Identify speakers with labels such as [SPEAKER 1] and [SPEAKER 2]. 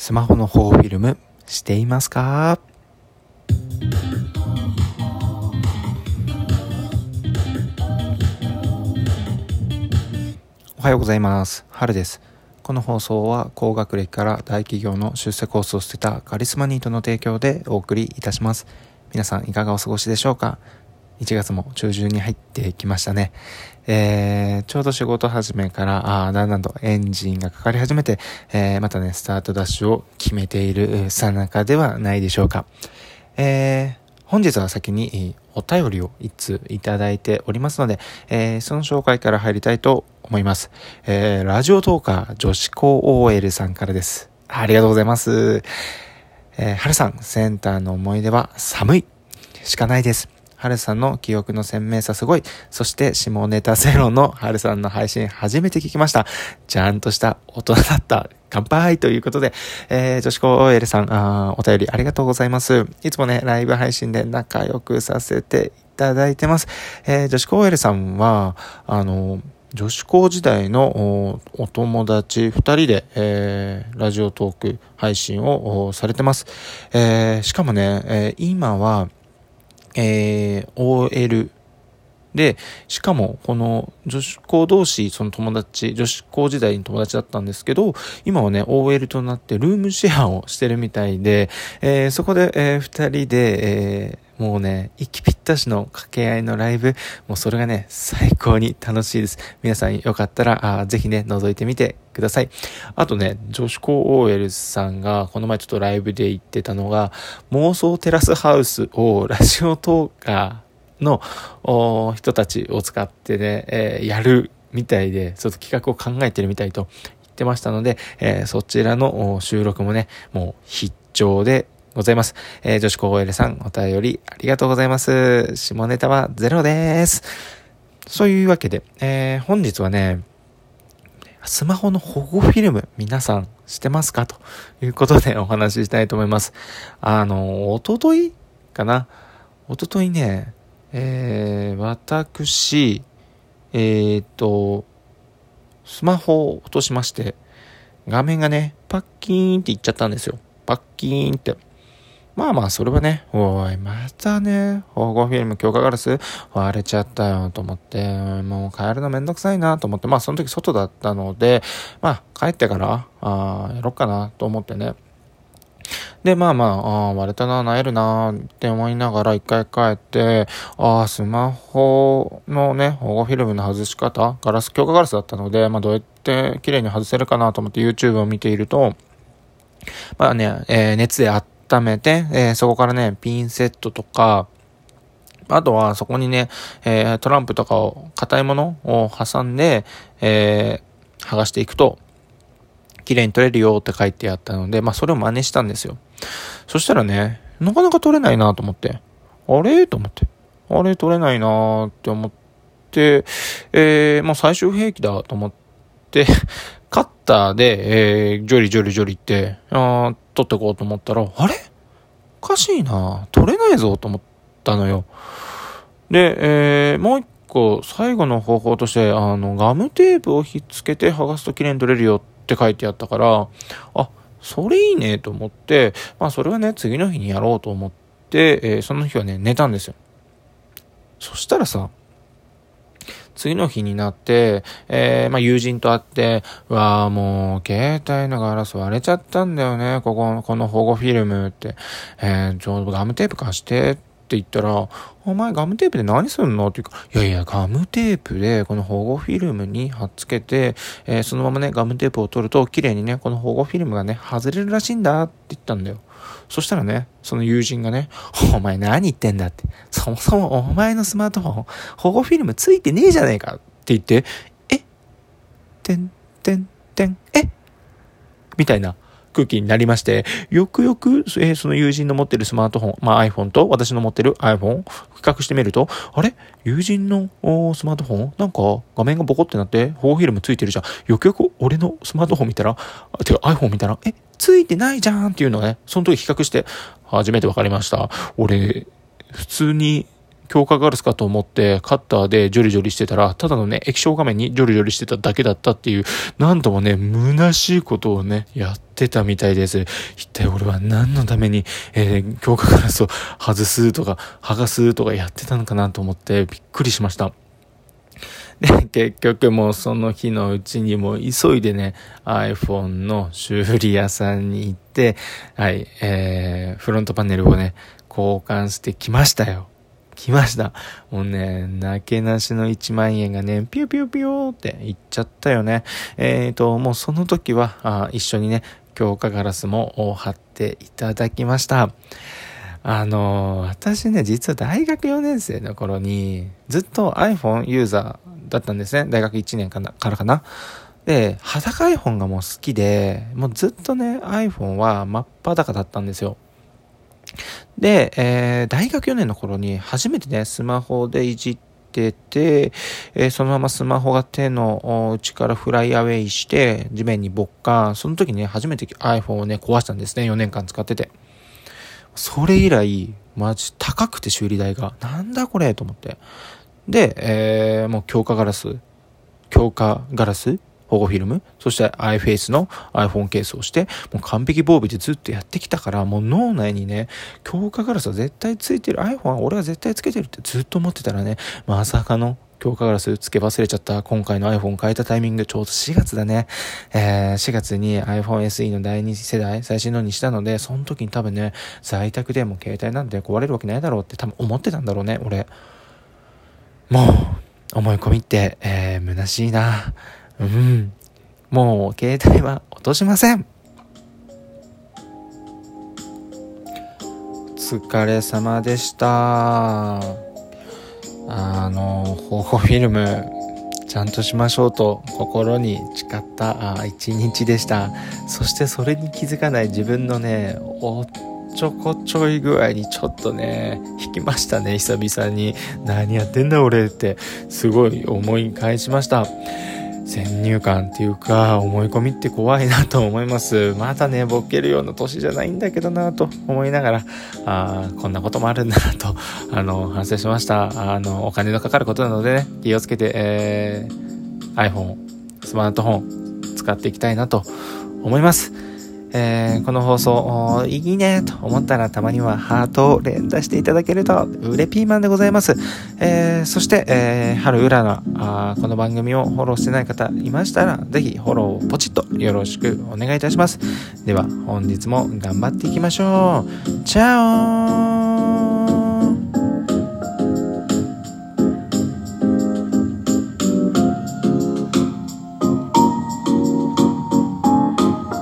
[SPEAKER 1] スマホの保護フィルムしていますか？おはようございます。春です。この放送は高学歴から大企業の出世コースを捨てたカリスマニートの提供でお送りいたします。皆さんいかがお過ごしでしょうか？1月も中旬に入ってきましたね。えー、ちょうど仕事始めから、あだんだんとエンジンがかかり始めて、えー、またね、スタートダッシュを決めているさなかではないでしょうか。えー、本日は先にお便りを一通いただいておりますので、えー、その紹介から入りたいと思います。えー、ラジオトーカー女子高 OL さんからです。ありがとうございます。えー、春さん、センターの思い出は寒いしかないです。はるさんの記憶の鮮明さすごい。そして下ネタゼロのはるさんの配信初めて聞きました。ちゃんとした大人だった。乾杯ということで、えー、女子高 OL さんあ、お便りありがとうございます。いつもね、ライブ配信で仲良くさせていただいてます。えー、女子高 OL さんは、あの、女子高時代のお友達二人で、えー、ラジオトーク配信をされてます。えー、しかもね、えー、今は、えー、OL で、しかも、この女子校同士、その友達、女子校時代に友達だったんですけど、今はね、OL となってルームシェアをしてるみたいで、えー、そこで、えー、二人で、えー、もうね、息ぴったしの掛け合いのライブ、もうそれがね、最高に楽しいです。皆さんよかったら、あぜひね、覗いてみてください。あとね、女子高 OL さんが、この前ちょっとライブで言ってたのが、妄想テラスハウスをラジオトーカー、の人たちを使ってね、えー、やるみたいで、ちょっと企画を考えてるみたいと言ってましたので、えー、そちらの収録もね、もう必聴でございます。えー、女子高 OL さん、お便りありがとうございます。下ネタはゼロです。そういうわけで、えー、本日はね、スマホの保護フィルム、皆さんしてますか？ということでお話ししたいと思います。あの、おとといかな？おとといね、えー、私、えー、っと、スマホを落としまして、画面がね、パッキーンっていっちゃったんですよ。パッキーンって。まあまあ、それはね、おい、またね、保護フィルム強化ガラス？割れちゃったよと思って、もう帰るのめんどくさいなと思って、まあその時外だったので、まあ帰ってから、あやろっかなと思ってね、で、まあまあ、あ割れたな、なえるなって思いながら一回帰って、ああ、スマホのね、保護フィルムの外し方、ガラス、強化ガラスだったので、まあどうやって綺麗に外せるかなと思って YouTube を見ていると、まあね、えー、熱であって温めて、えー、そこからね、ピンセットとか、あとはそこにね、えー、トランプとかを、硬いものを挟んで、えー、剥がしていくと、綺麗に撮れるよって書いてあったので、まあそれを真似したんですよ。そしたらね、なかなか撮れないなと思って。あれ？と思って。あれ？撮れないなって思って、えー、まあ最終兵器だと思って、カッターで、えー、ジョリジョリジョリって、あ撮ってこうと思ったら、あれ？おかしいな撮れないぞと思ったのよ。で、えー、もう一個、最後の方法として、あの、ガムテープをひっつけて剥がすと綺麗に撮れるよってって書いてあったから、あ、それいいねと思って、まあそれはね、次の日にやろうと思って、えー、その日はね、寝たんですよ。そしたらさ、次の日になって、えー、まあ、友人と会って、わあ、もう、携帯のガラス割れちゃったんだよね、ここ、この保護フィルムって。えー、ちょうどガムテープ貸してってって言ったら、お前ガムテープで何すんの？って言うか、いやいや、ガムテープでこの保護フィルムに貼っつけて、えー、そのままね、ガムテープを取ると綺麗にね、この保護フィルムがね、外れるらしいんだって言ったんだよ。そしたらね、その友人がね、お前何言ってんだって。そもそもお前のスマートフォン、保護フィルムついてねえじゃねえかって言って、え？てんてんてん、え？みたいな。空気になりまして、よくよく、えー、その友人の持ってるスマートフォン、まあ iPhone と私の持ってる iPhone、比較してみると、あれ？友人のスマートフォン？なんか画面がボコってなって、フォーフィルムついてるじゃん。よくよく俺のスマートフォン見たら、てか iPhone 見たら、え、ついてないじゃんっていうのがね、その時比較して初めて分かりました。俺、普通に強化ガラスかと思ってカッターでジョリジョリしてたら、ただのね、液晶画面にジョリジョリしてただけだったっていう、なんともね、虚しいことをね、やってたみたいです。一体俺は何のために、えー、強化ガラスを外すとか、剥がすとかやってたのかなと思ってびっくりしました。で、結局もうその日のうちにも急いでね、iPhone の修理屋さんに行って、はい、えー、フロントパネルをね、交換してきましたよ。来ました。もうね、なけなしの1万円がね、ピューピューピューっていっちゃったよね。えっ、ー、と、もうその時はあ一緒にね、強化ガラスも貼っていただきました。あの私ね、実は大学4年生の頃に、ずっと iPhone ユーザーだったんですね。大学1年からかな。で、裸 iPhone がもう好きで、もうずっとね、iPhone は真っ裸だったんですよ。で、えー、大学4年の頃に初めてね、スマホでいじってて、えー、そのままスマホが手の内からフライアウェイして、地面に没下。その時ね、初めて iPhone をね、壊したんですね。4年間使ってて。それ以来、マジ高くて修理代が。なんだこれと思って。で、えー、もう強化ガラス、強化ガラス保護フィルム、そして iFace の iPhone ケースをして、もう完璧防備でずっとやってきたから、もう脳内にね、強化ガラスは絶対ついてる、iPhone は俺は絶対つけてるってずっと思ってたらね、まさかの強化ガラスつけ忘れちゃった今回の iPhone 変えたタイミングちょうど4月だね。えー、4月に iPhone SE の第2世代最新のにしたので、その時に多分ね、在宅でも携帯なんて壊れるわけないだろうって多分思ってたんだろうね、俺。もう、思い込みって、えー、虚しいな。うん。もう携帯は落としません。お疲れ様でした。あの、保護フィルム、ちゃんとしましょうと心に誓った一日でした。そしてそれに気づかない自分のね、おっちょこちょい具合にちょっとね、引きましたね、久々に。何やってんだ俺って、すごい思い返しました。先入観っていうか思い込みって怖いなと思います。まだねボケるような年じゃないんだけどなと思いながらあこんなこともあるんだなと あの反省しました。あのお金のかかることなのでね気をつけて、えー、iPhone スマートフォン使っていきたいなと思います。えー、この放送、いいねと思ったらたまにはハートを連打していただけると、うれピーマンでございます。えー、そして、えー、春うらのあこの番組をフォローしてない方いましたら、ぜひフォローをポチッとよろしくお願いいたします。では、本日も頑張っていきましょう。チャオ